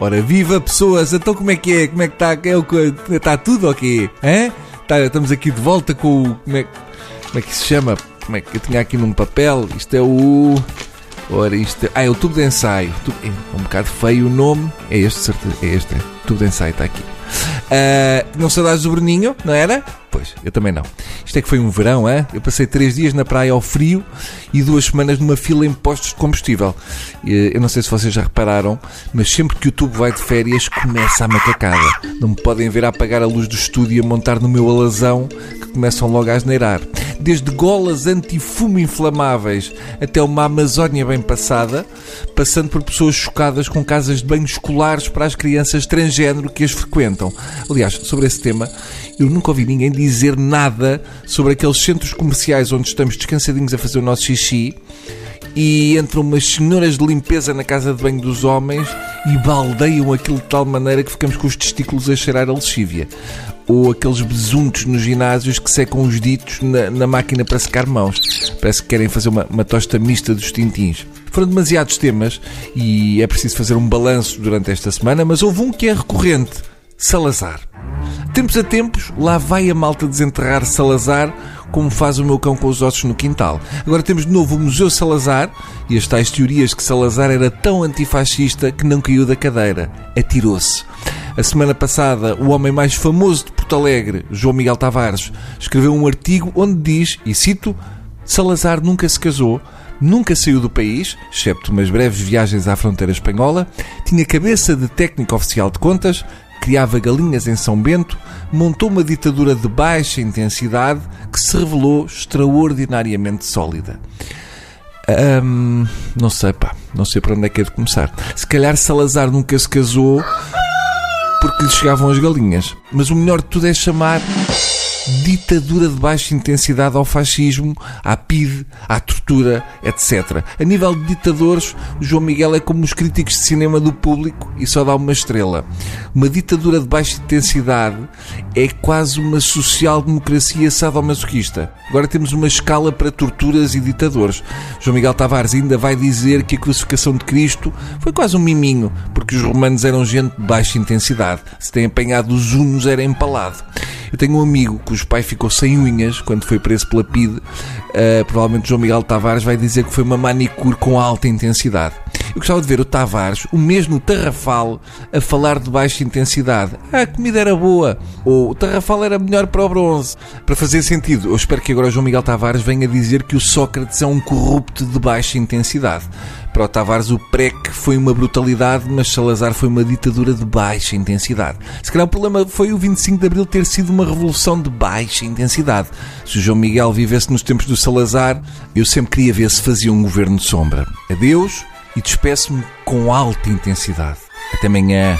Ora, viva pessoas! Então como é que é? Como é que está? É está tudo ok? Hein? Tá, estamos aqui de volta com o. Como é, como é que se chama? Como é que eu tinha aqui num papel? Isto é o. Ora, isto é. Ah, é o tubo de ensaio. É um bocado feio o nome. É este, certeza. É este, é. Tubo de ensaio, está aqui. Uh, não saudades do Bruninho, não era? Pois, eu também não. Isto é que foi um verão, é? Eu passei três dias na praia ao frio e duas semanas numa fila em postos de combustível. Eu não sei se vocês já repararam, mas sempre que o tubo vai de férias começa a macacada. Não me podem ver a apagar a luz do estúdio e a montar no meu alazão que começam logo a asneirar desde golas anti-fumo inflamáveis até uma Amazónia bem passada, passando por pessoas chocadas com casas de banho escolares para as crianças transgênero que as frequentam. Aliás, sobre esse tema, eu nunca ouvi ninguém dizer nada sobre aqueles centros comerciais onde estamos descansadinhos a fazer o nosso xixi e entram umas senhoras de limpeza na casa de banho dos homens e baldeiam aquilo de tal maneira que ficamos com os testículos a cheirar a lexívia. Ou aqueles besuntos nos ginásios que secam os ditos na, na máquina para secar mãos. Parece que querem fazer uma, uma tosta mista dos tintins. Foram demasiados temas e é preciso fazer um balanço durante esta semana, mas houve um que é recorrente: Salazar. Tempos a tempos, lá vai a malta desenterrar Salazar como faz o meu cão com os ossos no quintal. Agora temos de novo o Museu Salazar e as tais teorias que Salazar era tão antifascista que não caiu da cadeira. Atirou-se. A semana passada, o homem mais famoso de Porto Alegre, João Miguel Tavares, escreveu um artigo onde diz, e cito, Salazar nunca se casou, nunca saiu do país, excepto umas breves viagens à fronteira espanhola, tinha cabeça de técnico oficial de contas, criava galinhas em São Bento, montou uma ditadura de baixa intensidade que se revelou extraordinariamente sólida. Não sei, pá, não sei para onde é que é de começar. Se calhar Salazar nunca se casou porque lhe chegavam as galinhas. Mas o melhor de tudo é chamar ditadura de baixa intensidade ao fascismo, à PIDE, à tortura, etc. A nível de ditadores, João Miguel é como os críticos de cinema do público e só dá uma estrela. Uma ditadura de baixa intensidade é quase uma social-democracia sadomasoquista. Agora temos uma escala para torturas e ditadores. João Miguel Tavares ainda vai dizer que a crucificação de Cristo foi quase um miminho, porque os romanos eram gente de baixa intensidade. Se têm apanhado os unos, era empalado. Eu tenho um amigo cujo pai ficou sem unhas quando foi preso pela PIDE. Uh, provavelmente João Miguel Tavares vai dizer que foi uma manicure com alta intensidade. Eu gostava de ver o Tavares, o mesmo Tarrafal, a falar de baixa intensidade. Ah, a comida era boa. Ou o Tarrafal era melhor para o bronze. Para fazer sentido, eu espero que agora João Miguel Tavares venha dizer que o Sócrates é um corrupto de baixa intensidade. Para o Tavares, o PREC foi uma brutalidade, mas Salazar foi uma ditadura de baixa intensidade. Se calhar o problema foi o 25 de Abril ter sido uma revolução de baixa intensidade. Se o João Miguel vivesse nos tempos do Salazar, eu sempre queria ver se fazia um governo de sombra. Adeus e despeço-me com alta intensidade. Até amanhã.